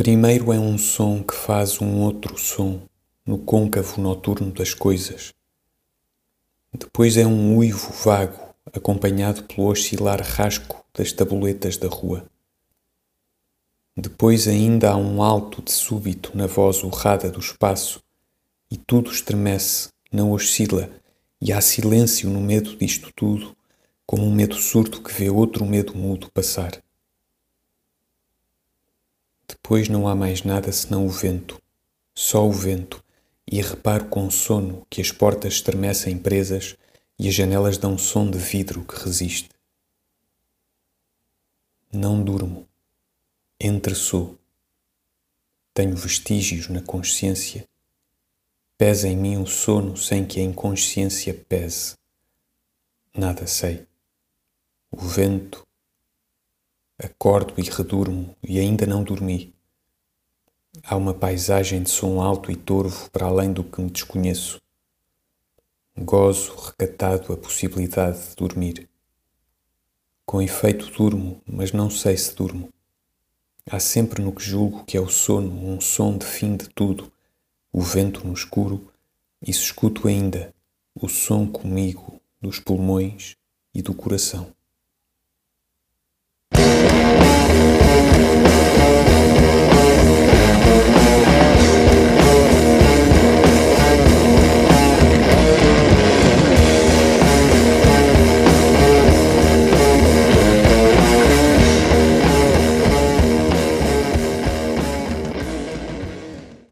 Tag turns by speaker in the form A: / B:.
A: Primeiro é um som que faz um outro som no côncavo noturno das coisas. Depois é um uivo vago, acompanhado pelo oscilar rasco das tabuletas da rua. Depois ainda há um alto de súbito na voz urrada do espaço, e tudo estremece, não oscila, e há silêncio no medo disto tudo, como um medo surdo que vê outro medo mudo passar. Depois não há mais nada senão o vento, só o vento, e reparo com sono que as portas estremecem presas e as janelas dão som de vidro que resiste. Não durmo, entresou. Tenho vestígios na consciência. Pesa em mim o sono sem que a inconsciência pese. Nada sei. O vento. Acordo e redurmo e ainda não dormi. Há uma paisagem de som alto e torvo para além do que me desconheço. Gozo recatado a possibilidade de dormir. Com efeito durmo, mas não sei se durmo. Há sempre no que julgo que é o sono um som de fim de tudo, o vento no escuro, e se escuto ainda o som comigo dos pulmões e do coração.